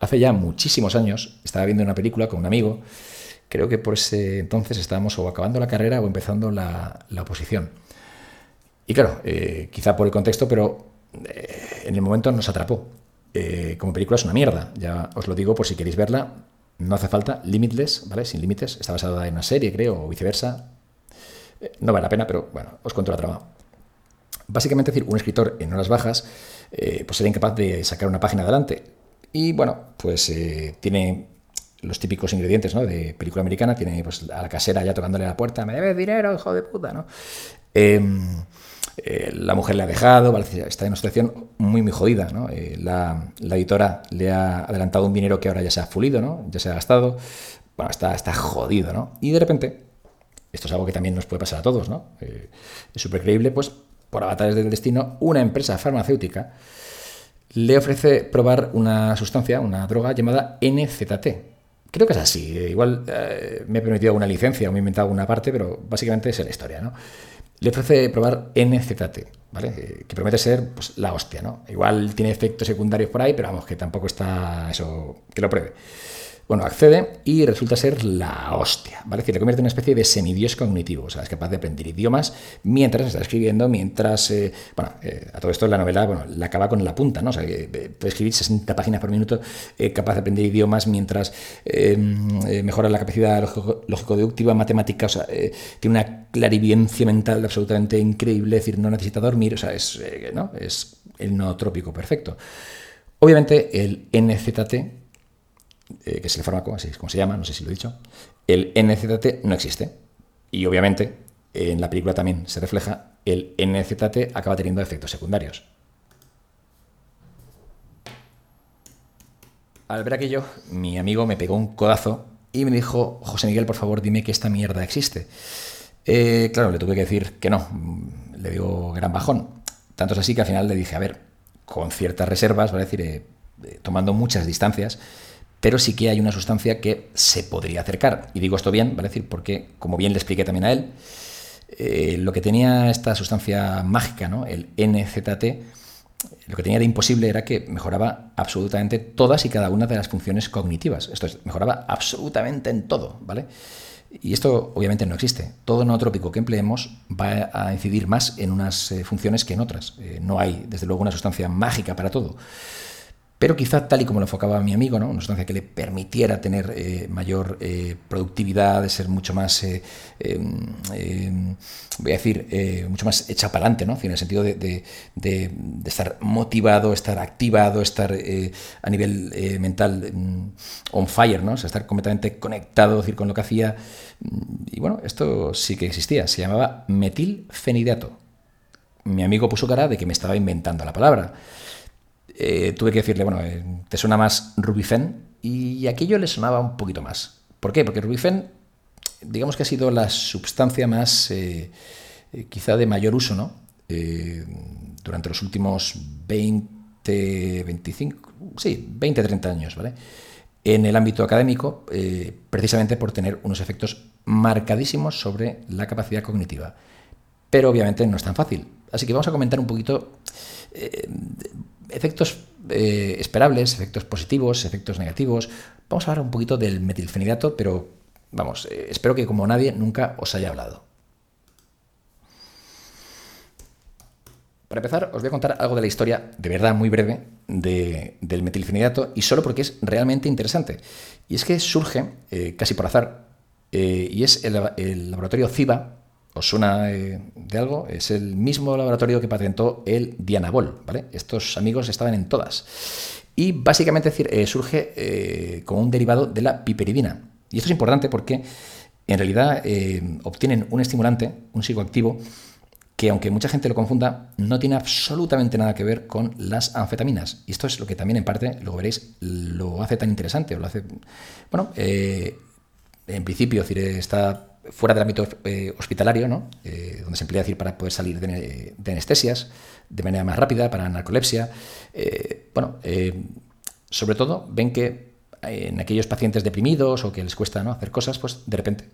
hace ya muchísimos años, estaba viendo una película con un amigo, creo que por ese entonces estábamos o acabando la carrera o empezando la, oposición. Y claro, eh, quizá por el contexto, pero eh, en el momento nos atrapó. Eh, como película es una mierda, ya os lo digo por si queréis verla, no hace falta, Limitless, ¿vale? Sin límites, está basada en una serie, creo, o viceversa. no vale la pena, pero bueno, os cuento la trama. Básicamente, decir, un escritor en horas bajas pues sería incapaz de sacar una página adelante. Y bueno, pues tiene los típicos ingredientes ¿no? de película americana, tiene pues, a la casera ya tocándole la puerta, me debes dinero, hijo de puta, ¿no? Em, eh, la mujer le ha dejado, está en una situación muy, muy jodida, ¿no? Eh, la, editora le ha adelantado un dinero que ahora ya se ha fulido, ¿no? Ya se ha gastado, bueno, está, está jodido, ¿no? Y de repente, esto es algo que también nos puede pasar a todos, ¿no? Eh, es súper creíble, pues, por avatares del destino, una empresa farmacéutica le ofrece probar una sustancia, una droga llamada NZT, Creo que es así. Igual eh, me he permitido alguna licencia o me he inventado alguna parte, pero básicamente es la historia, ¿no? Le ofrece probar NZT, ¿vale? Eh, que promete ser pues, la hostia, ¿no? Igual tiene efectos secundarios por ahí, pero vamos, que tampoco está eso, que lo pruebe. Bueno, accede y resulta ser la hostia, ¿vale? Que le convierte en una especie de semidios cognitivo, o sea, es capaz de aprender idiomas mientras está escribiendo, mientras, eh, bueno, eh, a todo esto la novela, bueno, la acaba con la punta, ¿no? O sea, que puede escribir 60 páginas por minuto, eh, capaz de aprender idiomas mientras mejora la capacidad lógico-deductiva, matemática, o sea, tiene una clarividencia mental absolutamente increíble, es decir, no necesita dormir, o sea, es, ¿no? Es el nootrópico perfecto. Obviamente, el NZT eh, que es el fármaco, así es como se llama, no sé si lo he dicho, el NZT no existe. Y obviamente en la película también se refleja, el NZT acaba teniendo efectos secundarios. Al ver aquello, mi amigo me pegó un codazo y me dijo, José Miguel, por favor, dime que esta mierda existe. Eh, claro, le tuve que decir que no, le dio gran bajón. Tanto es así que al final le dije, a ver, con ciertas reservas, va a decir, eh, tomando muchas distancias, pero sí que hay una sustancia que se podría acercar. Y digo esto bien, ¿vale? porque, como bien le expliqué también a él, eh, lo que tenía esta sustancia mágica, ¿no? el NZT, lo que tenía de imposible era que mejoraba absolutamente todas y cada una de las funciones cognitivas. Esto es, mejoraba absolutamente en todo, ¿vale? Y esto obviamente no existe. Todo nootrópico que empleemos va a incidir más en unas eh, funciones que en otras. Eh, no hay, desde luego, una sustancia mágica para todo pero quizá tal y como lo enfocaba mi amigo, ¿no? una sustancia que le permitiera tener eh, mayor eh, productividad, de ser mucho más, eh, em, voy a decir, mucho más hecha para adelante, ¿no? en el sentido de, estar motivado, estar activado, estar a nivel mental mm, on fire, ¿no? estar completamente conectado decir, con lo que hacía. Y bueno, esto sí que existía, se llamaba metilfenidato. Mi amigo puso cara de que me estaba inventando la palabra. Eh, tuve que decirle, bueno, eh, ¿te suena más Rubifen? Y aquello le sonaba un poquito más. ¿Por qué? Porque Rubifen, digamos que ha sido la sustancia más, eh, quizá de mayor uso, ¿no? durante los últimos 20, 25, sí, 20, 30 años, ¿vale? En el ámbito académico, precisamente por tener unos efectos marcadísimos sobre la capacidad cognitiva. Pero obviamente no es tan fácil. Así que vamos a comentar un poquito efectos eh, esperables, efectos positivos, efectos negativos. Vamos a hablar un poquito del metilfenidato, pero vamos, eh, espero que como nadie nunca os haya hablado. Para empezar, os voy a contar algo de la historia, de verdad muy breve, del metilfenidato, y solo porque es realmente interesante. Y es que surge, eh, casi por azar, y es el, el laboratorio CIBA, ¿Os suena de algo? Es el mismo laboratorio que patentó el Dianabol, ¿vale? Estos amigos estaban en todas. Y básicamente eh, surge eh, como un derivado de la piperidina. Y esto es importante porque en realidad eh, obtienen un estimulante, un psicoactivo, que aunque mucha gente lo confunda, no tiene absolutamente nada que ver con las anfetaminas. Y esto es lo que también en parte, luego veréis, lo hace tan interesante. lo hace, bueno, en principio, decir, está fuera del ámbito eh, hospitalario, ¿no? Eh, donde se emplea decir para poder salir de, anestesias de manera más rápida, para narcolepsia. Eh, bueno, sobre todo ven que en aquellos pacientes deprimidos o que les cuesta ¿no? hacer cosas, pues de repente,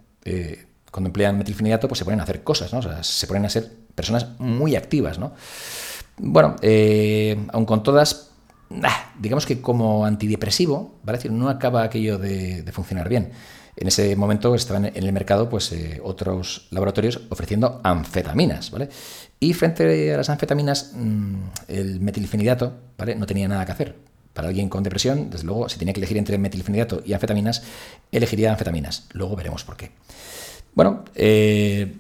cuando emplean metilfenidato, pues se ponen a hacer cosas, ¿no? Se ponen a ser personas muy activas, ¿no? Bueno, aun con todas, digamos que como antidepresivo, ¿vale? decir, no acaba aquello de, funcionar bien. En ese momento estaban en el mercado pues, eh, otros laboratorios ofreciendo anfetaminas, ¿vale? Y frente a las anfetaminas, mm, el metilfenidato, ¿vale? No tenía nada que hacer. Para alguien con depresión, desde luego, si tenía que elegir entre metilfenidato y anfetaminas, elegiría anfetaminas. Luego veremos por qué. Bueno, eh,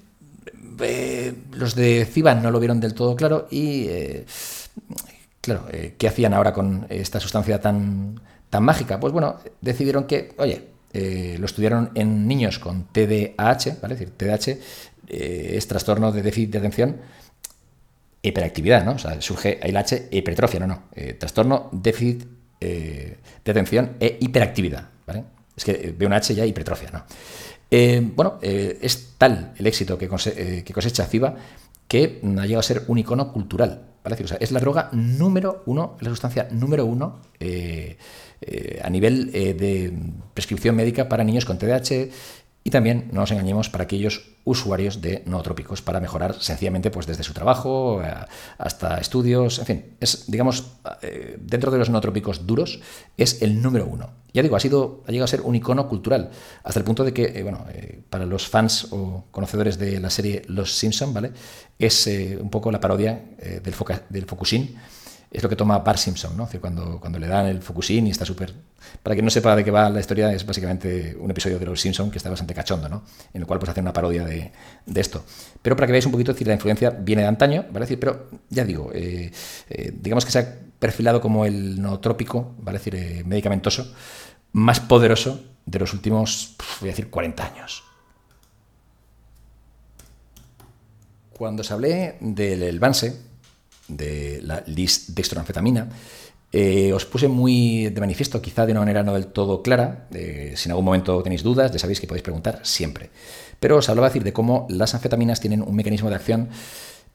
eh, los de CIBA no lo vieron del todo claro y, claro, ¿qué hacían ahora con esta sustancia tan, tan mágica? Pues bueno, decidieron que, oye, lo estudiaron en niños con TDAH, ¿vale? Es decir, TDAH es trastorno de déficit de atención hiperactividad, ¿no? O sea, surge el H hipertrofia, no, no. Eh, trastorno, déficit eh, de atención e hiperactividad, ¿vale? Es que veo un H ya hipertrofia, ¿no? Eh, bueno, es tal el éxito que, cosecha CIBA que ha llegado a ser un icono cultural, es la droga número uno, la sustancia número uno a nivel de prescripción médica para niños con TDAH, y también, no nos engañemos, para aquellos usuarios de nootrópicos, para mejorar sencillamente pues, desde su trabajo eh, hasta estudios, en fin, es, digamos, eh, dentro de los nootrópicos duros, es el número uno. Ya digo, ha, sido, ha llegado a ser un icono cultural, hasta el punto de que, eh, bueno, para los fans o conocedores de la serie Los Simpson, ¿vale? Es un poco la parodia del, del Focusín, es lo que toma Bart Simpson, ¿no? cuando, cuando le dan el Fukushima y está súper... Para quien no sepa de qué va la historia, es básicamente un episodio de Los Simpson que está bastante cachondo, ¿no? En el cual pues hace una parodia de, esto. Pero para que veáis un poquito, decir, la influencia viene de antaño, ¿vale? Decir, pero ya digo, eh, eh, digamos que se ha perfilado como el nootrópico, ¿vale? decir, eh, medicamentoso, más poderoso de los últimos, voy a decir, 40 años. Cuando se hablé del Banse, de la lisdextroanfetamina, eh, os puse muy de manifiesto, quizá de una manera no del todo clara. Eh, si en algún momento tenéis dudas, ya sabéis que podéis preguntar siempre. Pero os hablaba decir de cómo las anfetaminas tienen un mecanismo de acción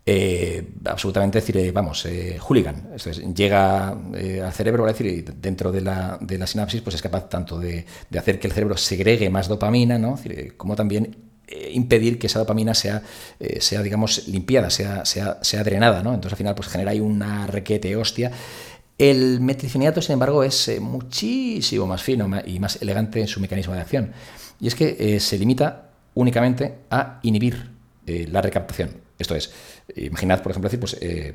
eh, absolutamente, decir, vamos, hooligan. llega al cerebro, decir, y dentro de la, de la, sinapsis, pues es capaz tanto de, hacer que el cerebro segregue más dopamina, ¿no? como también eh, impedir que esa dopamina sea, eh, sea digamos, limpiada, sea, sea, sea drenada, ¿no? Entonces al final pues genera ahí una requete hostia. El metilfenidato, sin embargo, es eh, muchísimo más fino y más elegante en su mecanismo de acción. Y es que se limita únicamente a inhibir la recaptación. Esto es, imaginad, por ejemplo, decir, pues, eh,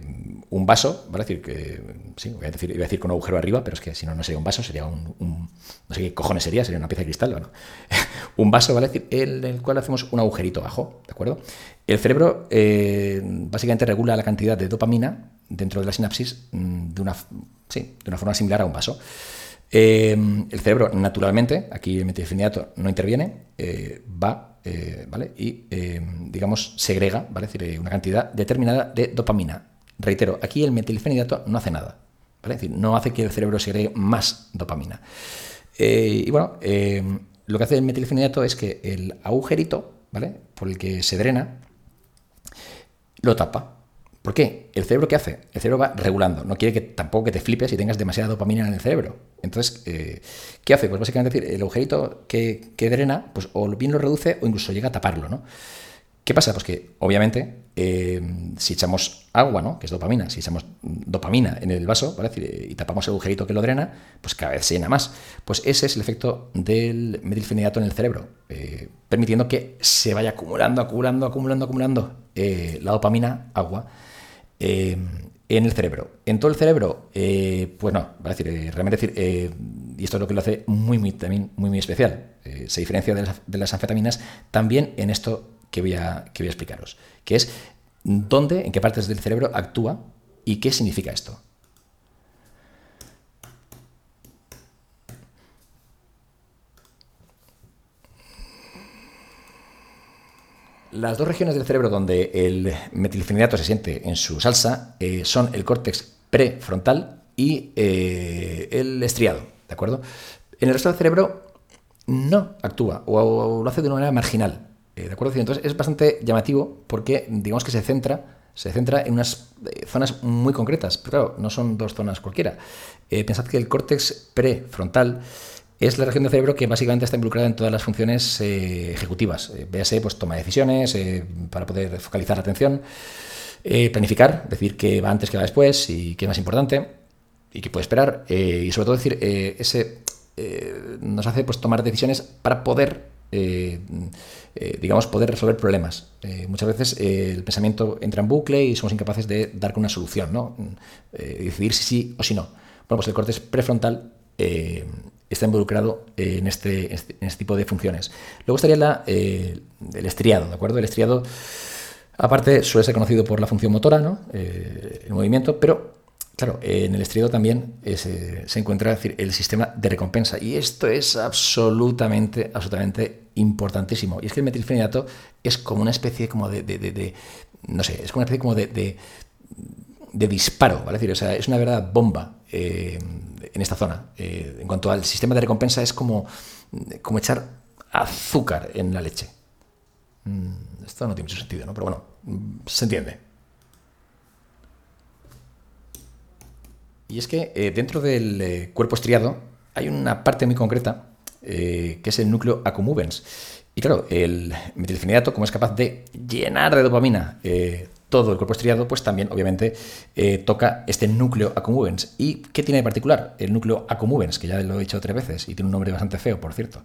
un vaso, ¿vale? decir que, sí, voy a decir, iba a decir con un agujero arriba, pero es que si no, no sería un vaso, sería un, no sé qué cojones sería, sería una pieza de cristal, bueno. un vaso, ¿vale? decir, en el cual hacemos un agujerito abajo, ¿de acuerdo? El cerebro eh, básicamente regula la cantidad de dopamina dentro de la sinapsis mm, de una, sí, de una forma similar a un vaso. Eh, el cerebro, naturalmente, aquí el metilfenidato no interviene, va eh. Y, eh, digamos, segrega, ¿vale? Decir, una cantidad determinada de dopamina. Reitero, aquí el metilfenidato no hace nada, ¿vale? Decir, no hace que el cerebro segregue más dopamina. Eh, y bueno, lo que hace el metilfenidato es que el agujerito, ¿vale? Por el que se drena, lo tapa, ¿Por qué? ¿El cerebro qué hace? El cerebro va regulando. No quiere que tampoco que te flipes y tengas demasiada dopamina en el cerebro. Entonces, eh, ¿qué hace? Pues básicamente decir, el agujerito que, drena, pues o bien lo reduce o incluso llega a taparlo, ¿no? ¿Qué pasa? Pues que, obviamente, eh, si echamos agua, ¿no? Que es dopamina, si echamos dopamina en el vaso, ¿vale? y tapamos el agujerito que lo drena, pues cada vez se llena más. Pues ese es el efecto del metilfenidato en el cerebro, eh, permitiendo que se vaya acumulando, acumulando, acumulando, acumulando la dopamina, agua, eh, en el cerebro. En todo el cerebro, eh, pues no, va a decir, eh, realmente decir, y esto es lo que lo hace muy, muy, también muy, muy especial. se diferencia de las, anfetaminas también en esto que voy, a, que voy a explicaros, que es dónde, en qué partes del cerebro actúa y qué significa esto. Las dos regiones del cerebro donde el metilfenidato se siente en su salsa eh, son el córtex prefrontal y eh, el estriado, ¿de acuerdo? En el resto del cerebro no actúa o, lo hace de una manera marginal, eh, ¿de acuerdo? Entonces es bastante llamativo porque digamos que se centra se centra en unas zonas muy concretas, pero claro, no son dos zonas cualquiera. pensad que el córtex prefrontal es la región del cerebro que básicamente está involucrada en todas las funciones eh, ejecutivas. Eh, véase, pues toma decisiones eh, para poder focalizar la atención, planificar, decir qué va antes, qué va después y qué es más importante. y que puede esperar, y sobre todo decir, ese nos hace pues tomar decisiones para poder digamos, poder resolver problemas. muchas veces el pensamiento entra en bucle y somos incapaces de dar con una solución, ¿no? decidir si sí o si no. Bueno, pues el corte prefrontal está involucrado en este, este, en este, tipo de funciones. Luego estaría la, el estriado, ¿de acuerdo? El estriado Aparte, suele ser conocido por la función motora, ¿no? Eh, el movimiento, pero claro, en el estriado también eh, se, encuentra el sistema de recompensa. Y esto es absolutamente, absolutamente importantísimo. Y es que el metilfenidato es como una especie como de, no sé, es como una especie como de, disparo, ¿vale? decir, o sea, es una verdadera bomba eh, en esta zona. en cuanto al sistema de recompensa, es como, como echar azúcar en la leche. Mm, esto no tiene mucho sentido, ¿no? Pero bueno, se entiende. Y es que eh, dentro del eh, cuerpo estriado hay una parte muy concreta eh, que es el núcleo accumbens. Y claro, el metilfenidato, como es capaz de llenar de dopamina todo el cuerpo estriado, pues también obviamente toca este núcleo accumbens. ¿Y qué tiene de particular el núcleo accumbens? Que ya lo he dicho tres veces y tiene un nombre bastante feo, por cierto.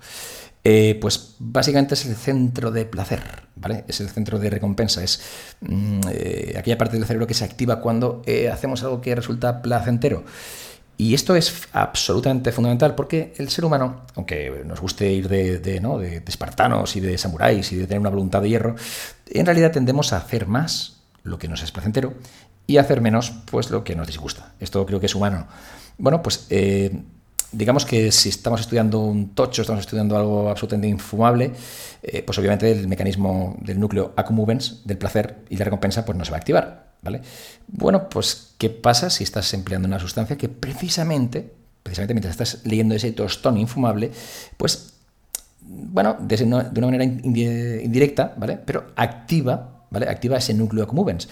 Eh, pues básicamente es el centro de placer, ¿vale? Es el centro de recompensa, es mm, eh, aquella parte del cerebro que se activa cuando eh, hacemos algo que resulta placentero. Y esto es absolutamente fundamental porque el ser humano, aunque nos guste ir de, ¿no? de, espartanos y de samuráis y de tener una voluntad de hierro, en realidad tendemos a hacer más lo que nos es placentero y hacer menos pues lo que nos disgusta. Esto creo que es humano. Bueno, pues digamos que si estamos estudiando un tocho, estamos estudiando algo absolutamente infumable, eh, pues obviamente el mecanismo del núcleo accumbens, del placer y la recompensa, pues no se va a activar. ¿vale? Bueno, pues ¿qué pasa si estás empleando una sustancia que precisamente, precisamente mientras estás leyendo ese tostón infumable, pues, bueno, de, una manera indirecta, ¿vale? Pero activa ¿vale? Activa ese núcleo accumbens.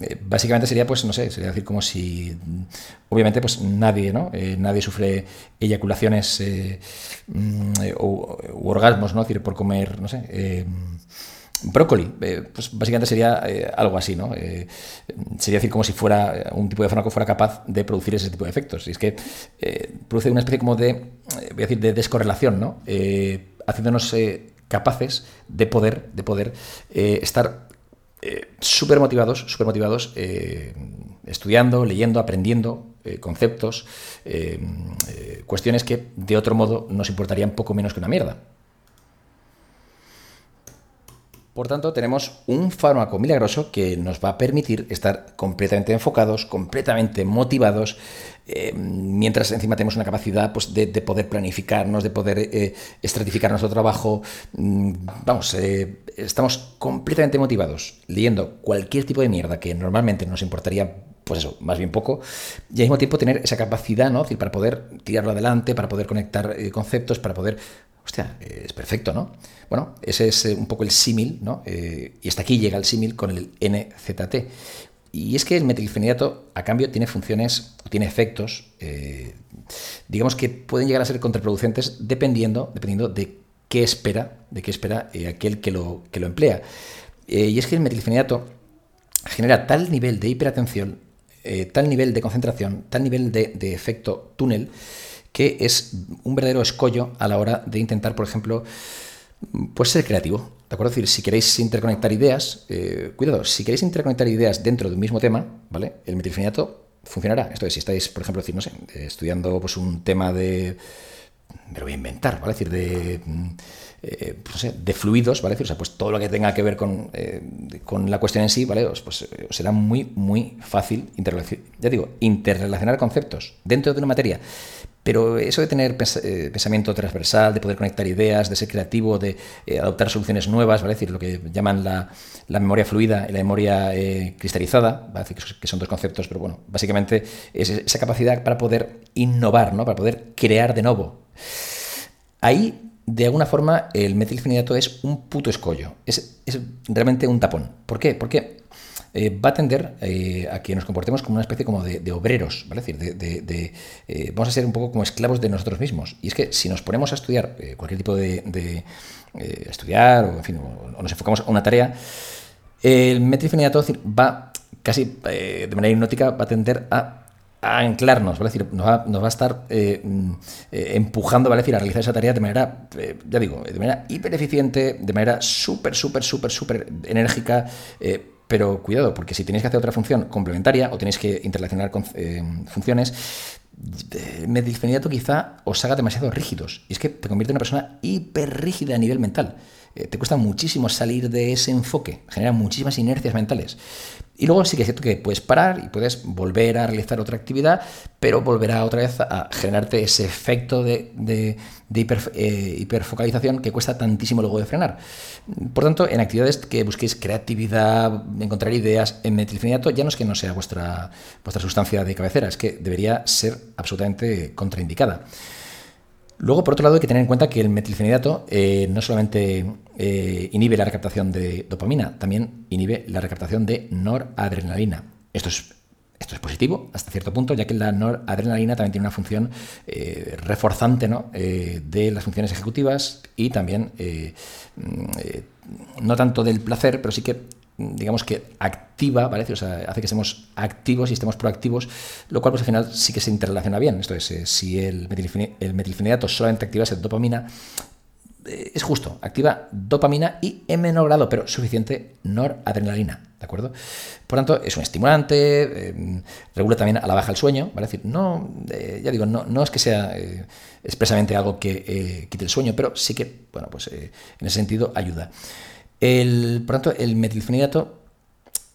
Eh, básicamente sería, pues, no sé, sería decir como si, obviamente, pues nadie, ¿no? Eh, nadie sufre eyaculaciones eh, mm, o, orgasmos, ¿no? decir, por comer, no sé, brócoli. pues básicamente sería algo así, ¿no? sería decir como si fuera un tipo de fármaco fuera capaz de producir ese tipo de efectos. Y es que produce una especie como de, voy a decir, de descorrelación, ¿no? haciéndonos capaces de poder, de poder estar eh, súper motivados, super motivados eh, estudiando, leyendo, aprendiendo eh, conceptos, cuestiones que de otro modo nos importarían poco menos que una mierda. Por tanto, tenemos un fármaco milagroso que nos va a permitir estar completamente enfocados, completamente motivados, eh, mientras encima tenemos una capacidad pues, de, poder planificarnos, de poder eh, estratificar nuestro trabajo. Mm, vamos, eh, estamos completamente motivados leyendo cualquier tipo de mierda que normalmente nos importaría pues eso, más bien poco, y al mismo tiempo tener esa capacidad, ¿no? para poder tirarlo adelante, para poder conectar conceptos, para poder Hostia, es perfecto, ¿no? Bueno, ese es eh, un poco el símil, ¿no? Eh, y hasta aquí llega el símil con el NZT. Y es que el metilfenidato, a cambio, tiene funciones, tiene efectos, eh, digamos que pueden llegar a ser contraproducentes dependiendo, dependiendo de qué espera, de qué espera aquel que lo, que lo emplea. y es que el metilfenidato genera tal nivel de hiperatención, tal nivel de concentración, tal nivel de, de efecto túnel, que es un verdadero escollo a la hora de intentar, por ejemplo, pues ser creativo. ¿De acuerdo? Es decir, si queréis interconectar ideas, eh, cuidado, si queréis interconectar ideas dentro de un mismo tema, ¿vale? El metilfenidato funcionará. Esto es, si estáis, por ejemplo, decir, no sé, estudiando pues, un tema de. Me lo voy a inventar, ¿vale? Decir, de. Eh, no sé, de fluidos, ¿vale? O sea, pues todo lo que tenga que ver con, eh, con la cuestión en sí, ¿vale? Pues, pues será muy, muy fácil ya digo, interrelacionar conceptos dentro de una materia pero eso de tener eh, pensamiento transversal, de poder conectar ideas, de ser creativo, de eh, adoptar soluciones nuevas, ¿vale? decir, lo que llaman la, memoria fluida y la memoria eh, cristalizada, ¿vale? que son dos conceptos, pero bueno, básicamente es esa capacidad para poder innovar, ¿no? para poder crear de nuevo. Ahí, de alguna forma, el metilfenidato es un puto escollo, es, es realmente un tapón. ¿Por qué? Porque eh, va a tender eh, a que nos comportemos como una especie como de, obreros, ¿vale? Es decir, de, eh, vamos a ser un poco como esclavos de nosotros mismos. Y es que si nos ponemos a estudiar cualquier tipo de, estudiar, o en fin, o, nos enfocamos a una tarea, el metrifenidato va casi de manera hipnótica va a tender a a anclarnos, ¿vale? decir, nos, va, a estar eh, mm, eh, empujando, ¿vale? decir, a realizar esa tarea de manera, eh, ya digo, de manera hiper eficiente, de manera súper, súper, súper, súper enérgica. pero cuidado, porque si tenéis que hacer otra función complementaria o tenéis que interrelacionar con funciones, metilfenidato quizá os haga demasiado rígidos. Y es que te convierte en una persona hiper rígida a nivel mental. te cuesta muchísimo salir de ese enfoque, genera muchísimas inercias mentales. Y luego sí que es cierto que puedes parar y puedes volver a realizar otra actividad, pero volverá otra vez a generarte ese efecto de, eh, hiperfocalización que cuesta tantísimo luego de frenar. Por tanto, en actividades que busquéis creatividad, encontrar ideas, en metilfenidato ya no es que no sea vuestra, vuestra sustancia de cabecera, es que debería ser absolutamente contraindicada. Luego, por otro lado, hay que tener en cuenta que el metilfenidato eh, no solamente eh, inhibe la recaptación de dopamina, también inhibe la recaptación de noradrenalina. Esto es, positivo hasta cierto punto, ya que la noradrenalina también tiene una función eh, reforzante de las funciones ejecutivas y también mm, no tanto del placer, pero sí que digamos que activa, ¿vale? Hace que estemos activos y estemos proactivos, lo cual pues al final sí que se interrelaciona bien. Esto es, eh, si el, metilfenidato solamente activa esa dopamina, eh, es justo, activa dopamina y en menor grado, pero suficiente noradrenalina, ¿de acuerdo? Por tanto, es un estimulante, eh, regula también a la baja el sueño, ¿vale? Decir, no, ya digo, no, no, es que sea expresamente algo que quite el sueño, pero sí que, bueno, pues en ese sentido ayuda. El, por tanto, el metilfenidato,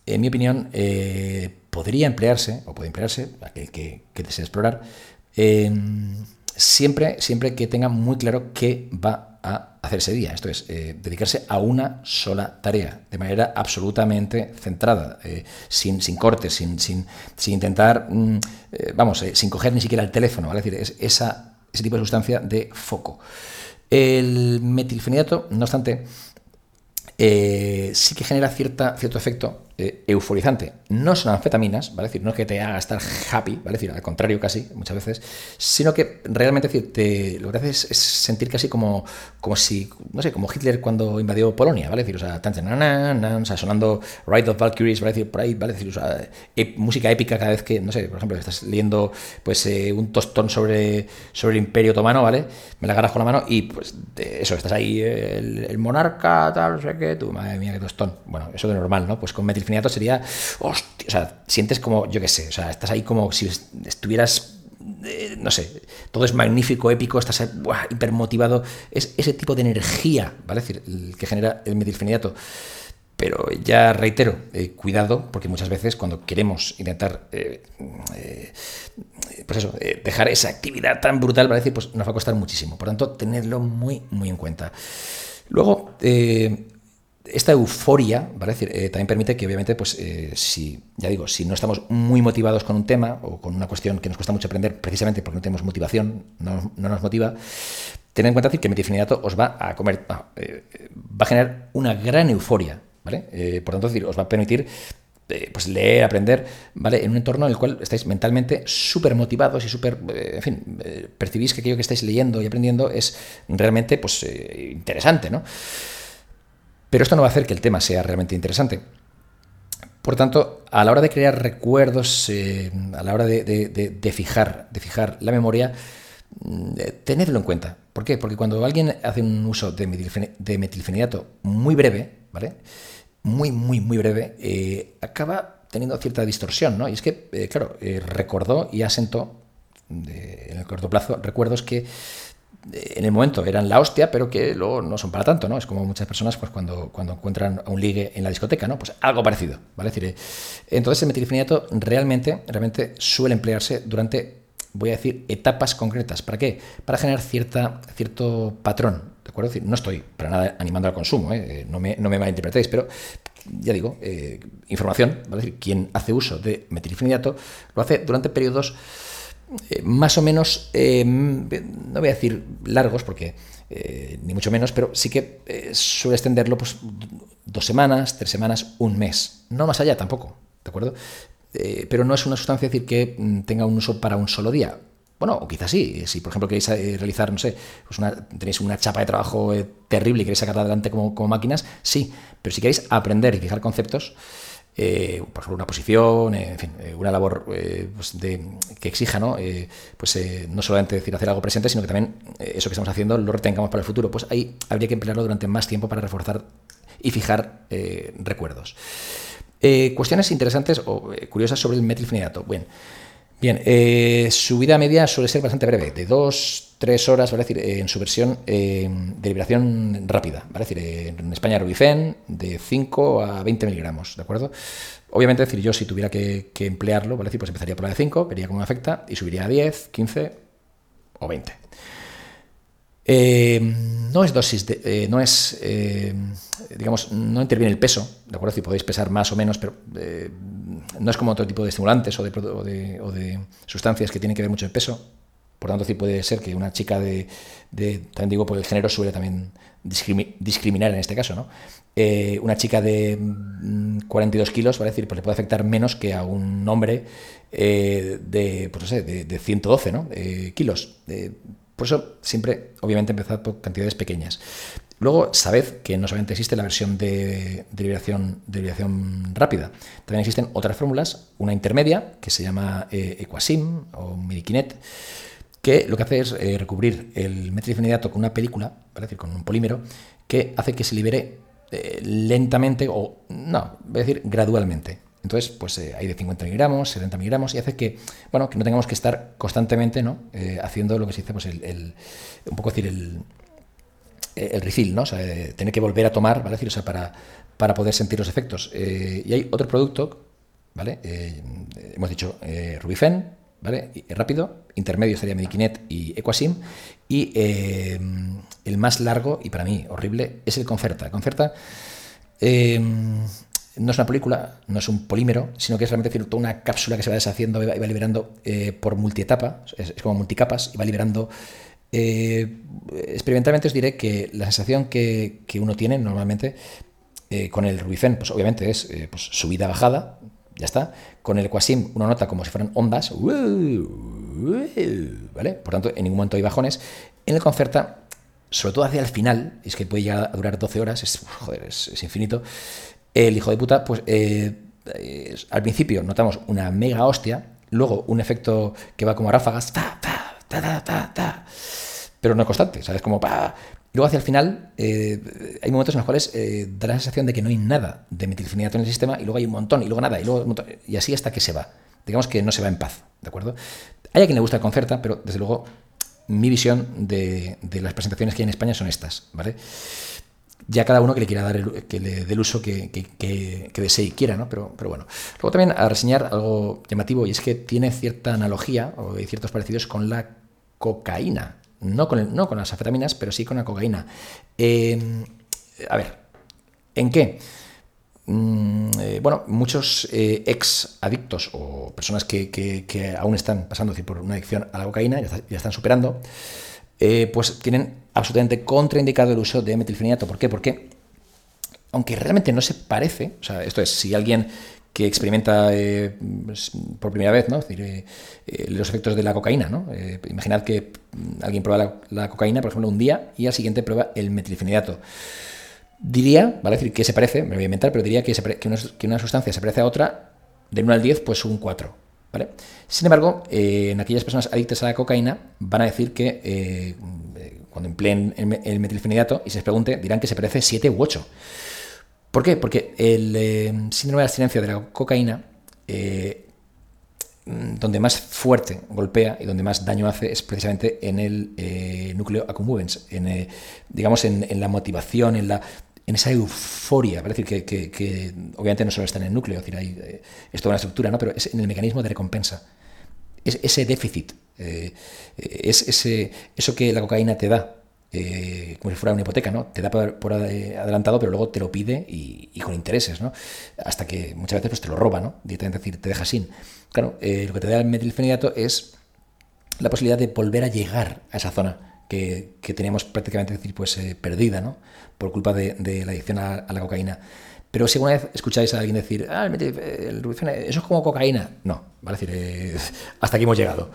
en mi opinión, eh, podría emplearse, o puede emplearse, aquel que, desee explorar, em, siempre, siempre que tenga muy claro qué va a hacer ese día. Esto es, eh, dedicarse a una sola tarea, de manera absolutamente centrada, eh, sin, sin, cortes, sin, sin, sin intentar, mm, vamos, sin coger ni siquiera el teléfono, Es decir, es esa, ese tipo de sustancia de foco. El metilfenidato, no obstante, eh, sí que genera cierta, cierto efecto eh, euforizante. No son anfetaminas, ¿vale? decir, no es que te haga estar happy, ¿vale? decir, al contrario casi, muchas veces, sino que realmente decir, te, lo que hace es, sentir casi como, como si, no sé, como Hitler cuando invadió Polonia, ¿vale? decir, o sea, tan, o sea, sonando Ride of Valkyries, ¿vale? decir, por ahí, ¿vale? decir, o sea, música épica cada vez que, no sé, por ejemplo, estás leyendo pues eh, un tostón sobre, sobre el Imperio Otomano, ¿vale? Me la agarras con la mano y pues eso, estás ahí, el, monarca, tal, no sé qué, tú, madre mía, qué tostón. Bueno, eso de normal, ¿no? Pues con sería, hostia, o sea, sientes como, yo qué sé, o sea, estás ahí como si estuvieras eh, no sé, todo es magnífico, épico, estás hipermotivado. Es ese tipo de energía, ¿vale? Decir, que genera el metilfenidato. Pero ya reitero, eh, cuidado, porque muchas veces cuando queremos intentar, eh, pues eso, dejar esa actividad tan brutal, ¿vale? Decir, pues nos va a costar muchísimo. Por tanto, tenedlo muy, muy en cuenta. Luego, esta euforia, ¿vale? Eh, también permite que, obviamente, pues, eh, si, ya digo, si no estamos muy motivados con un tema o con una cuestión que nos cuesta mucho aprender, precisamente porque no tenemos motivación, no, nos motiva, tened en cuenta que el metilfenidato os va a comer, eh, va a generar una gran euforia, ¿vale? por tanto, decir, os va a permitir pues leer, aprender, ¿vale? En un entorno en el cual estáis mentalmente súper motivados y súper, en fin, percibís que aquello que estáis leyendo y aprendiendo es realmente, pues, interesante, ¿no? Pero esto no va a hacer que el tema sea realmente interesante. Por tanto, a la hora de crear recuerdos, eh, a la hora de, fijar, de fijar la memoria, mm, tenedlo en cuenta. ¿Por qué? Porque cuando alguien hace un uso de, metilfenidato muy breve, ¿vale? Muy, muy, muy breve, eh, acaba teniendo cierta distorsión, ¿no? Y es que, eh, claro, recordó y asentó en el corto plazo recuerdos que en el momento eran la hostia, pero que luego no son para tanto, ¿no? Es como muchas personas pues cuando, cuando encuentran a un ligue en la discoteca, ¿no? Pues algo parecido, ¿vale? decir, eh, entonces el metilfenidato realmente, realmente suele emplearse durante, voy a decir, etapas concretas. ¿Para qué? Para generar cierta, cierto patrón, ¿de acuerdo? no estoy para nada animando al consumo, ¿eh? no, me, no me malinterpretéis, pero ya digo, eh, información, ¿vale? decir, quien hace uso de metilfenidato lo hace durante periodos eh, más o menos, eh, no voy a decir largos, porque eh, ni mucho menos, pero sí que suele extenderlo pues, dos semanas, tres semanas, un mes. No más allá tampoco, ¿de acuerdo? pero no es una sustancia decir que mm, tenga un uso para un solo día. Bueno, o quizás sí, si por ejemplo queréis realizar, no sé, pues tenéis una chapa de trabajo terrible y queréis sacarla adelante como, como máquinas, sí, pero si queréis aprender y fijar conceptos, eh, por ejemplo, una posición, en fin, una labor pues de, que exija, ¿no? pues no solamente decir hacer algo presente, sino que también eso que estamos haciendo lo retengamos para el futuro. Pues ahí habría que emplearlo durante más tiempo para reforzar y fijar recuerdos. cuestiones interesantes o curiosas sobre el metilfenidato. Bien, eh, su vida media suele ser bastante breve, de dos, tres horas, ¿vale? decir, eh, en su versión eh, de liberación rápida, ¿vale? decir, en España Rubifen de 5 a 20 miligramos, ¿de acuerdo? Obviamente, decir, yo si tuviera que, emplearlo, ¿vale? decir, pues empezaría por la de 5, vería cómo me afecta y subiría a 10, 15 o 20. no es dosis, de, no es, digamos, no interviene el peso, ¿de acuerdo? Si podéis pesar más o menos, pero no es como otro tipo de estimulantes o de, sustancias que tienen que ver mucho el peso. Por tanto, sí puede ser que una chica de, también digo, por el género suele también discriminar en este caso, ¿no? Eh, una chica de 42 mm, kilos, va a decir, pues le puede afectar menos que a un hombre eh, de, pues no sé, de, 112 ¿no? kilos. por eso siempre, obviamente, empezad por cantidades pequeñas. Luego, sabed que no solamente existe la versión de, derivación, rápida, también existen otras fórmulas, una intermedia que se llama eh, Equasim o Mirikinet, que lo que hace es eh, recubrir el metilfenidato con una película, ¿vale? decir, con un polímero, que hace que se libere eh, lentamente o, no, voy a decir gradualmente. Entonces, pues hay de 50 miligramos, 70 miligramos y hace que, bueno, que no tengamos que estar constantemente ¿no? haciendo lo que se dice, pues el, un poco decir, el, eh, el refill, ¿no? O sea, eh, tener que volver a tomar, ¿vale? o sea, para, para poder sentir los efectos. Eh, y hay otro producto, ¿vale? hemos dicho Rubifen, ¿vale? rápido, intermedio sería Medikinet y Equasim, y el más largo, y para mí horrible, es el Concerta. Concerta no es una película, no es un polímero, sino que es realmente una cápsula que se va deshaciendo y va, liberando por multietapa, es, como multicapas, y va liberando eh, experimentalmente os diré que la sensación que, uno tiene normalmente eh, con el Rubifen, pues obviamente es eh, pues, subida-bajada, ya está. Con el Quasim uno nota como si fueran ondas, ¿vale? Por tanto, en ningún momento hay bajones. En el Concerta, sobre todo hacia el final, es que puede llegar a durar 12 horas, es, joder, es, infinito, el hijo de puta, pues al principio notamos una mega hostia, luego un efecto que va como a ráfagas, ta, ta, ta, ta, ta, pero no constante, ¿sabes? Como pa. Luego hacia el final eh, hay momentos en los cuales eh, da la sensación de que no hay nada de metilfenidato en el sistema y luego hay un montón y luego nada y luego y así hasta que se va. Digamos que no se va en paz, ¿de acuerdo? Hay a quien le gusta el Concerta, pero desde luego mi visión de, las presentaciones que hay en España son estas, ¿vale? Ya cada uno que le quiera dar el, que le dé el uso que, que, desee y quiera, ¿no? Pero, pero bueno. Luego también a reseñar algo llamativo y es que tiene cierta analogía o hay ciertos parecidos con la cocaína no con, no con las afetaminas, pero sí con la cocaína. Em, a ver, ¿en qué? Mm, eh, bueno, muchos eh, ex adictos o personas que, aún están pasando por una adicción a la cocaína, ya, ya están superando, eh, pues tienen absolutamente contraindicado el uso de metilfenidato. ¿Por qué? Porque aunque realmente no se parece, o sea, esto es, si alguien que experimenta eh, pues, por primera vez ¿no? Eh, eh, los efectos de la cocaína. ¿no? imaginad que mm, alguien prueba la, cocaína, por ejemplo, un día y al siguiente prueba el metilfenidato. Diría, ¿vale? decir que se parece, me voy a inventar, pero diría que, una, sustancia se parece a otra de 1 al 10, pues un 4. ¿vale? Sin embargo, en aquellas personas adictas a la cocaína van a decir que cuando empleen el, el metilfenidato y se les pregunte, dirán que se parece 7 u 8. ¿Por qué? Porque el eh, síndrome de abstinencia de la cocaína, eh, donde más fuerte golpea y donde más daño hace es precisamente en el eh, núcleo accumbens, en, digamos en, la motivación, en, la, en esa euforia. Es decir, que, obviamente no solo está en el núcleo, es, decir, hay, es toda una estructura, ¿no? pero es en el mecanismo de recompensa. Es ese déficit, es ese, eso que la cocaína te da, eh, como si fuera una hipoteca, ¿no? Te da por, adelantado, pero luego te lo pide y, con intereses, ¿no? Hasta que muchas veces pues, te lo roba, ¿no? Directamente decir, te deja sin. Claro, eh, lo que te da el metilfenidato es la posibilidad de volver a llegar a esa zona que, teníamos prácticamente decir, pues, eh, perdida, ¿no? Por culpa de, la adicción a, la cocaína. Pero si alguna vez escucháis a alguien decir, ah, el, eso es como cocaína, no, vale decir, hasta aquí hemos llegado.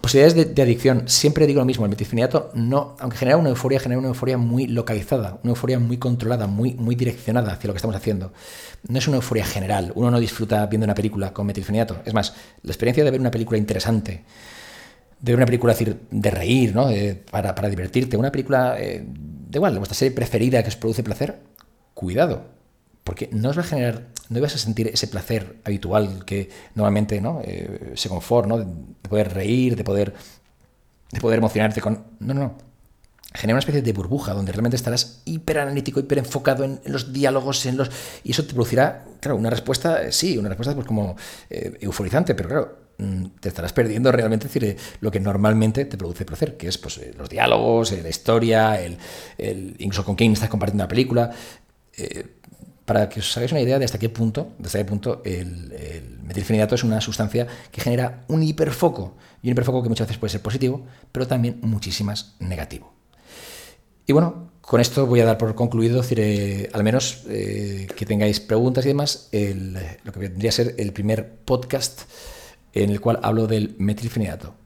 Posibilidades de, adicción, siempre digo lo mismo, el metilfenidato no, aunque genera una euforia, genera una euforia muy localizada, una euforia muy controlada, muy, muy direccionada hacia lo que estamos haciendo. No es una euforia general, uno no disfruta viendo una película con metilfenidato. Es más, la experiencia de ver una película interesante, de ver una película de reír, ¿no? para, para, divertirte, una película, eh, de igual, vuestra serie preferida que os produce placer, cuidado, porque no os va a generar, no vas a sentir ese placer habitual que normalmente, ¿no? Eh, ese confort, ¿no? De poder reír, de poder, de poder emocionarte con... No, no, no. Genera una especie de burbuja donde realmente estarás hiperanalítico, hiperenfocado en, en los diálogos, en los... Y eso te producirá, claro, una respuesta, sí, una respuesta pues como eh, euforizante, pero claro, mm, te estarás perdiendo realmente decir, eh, lo que normalmente te produce placer, que es pues, los diálogos, la historia, el, incluso con quién estás compartiendo una película para que os hagáis una idea de hasta qué punto, hasta qué punto el, metilfenidato es una sustancia que genera un hiperfoco, y un hiperfoco que muchas veces puede ser positivo, pero también muchísimas negativo. Y bueno, con esto voy a dar por concluido, decir, al menos eh, que tengáis preguntas y demás, lo que vendría a ser el primer podcast en el cual hablo del metilfenidato.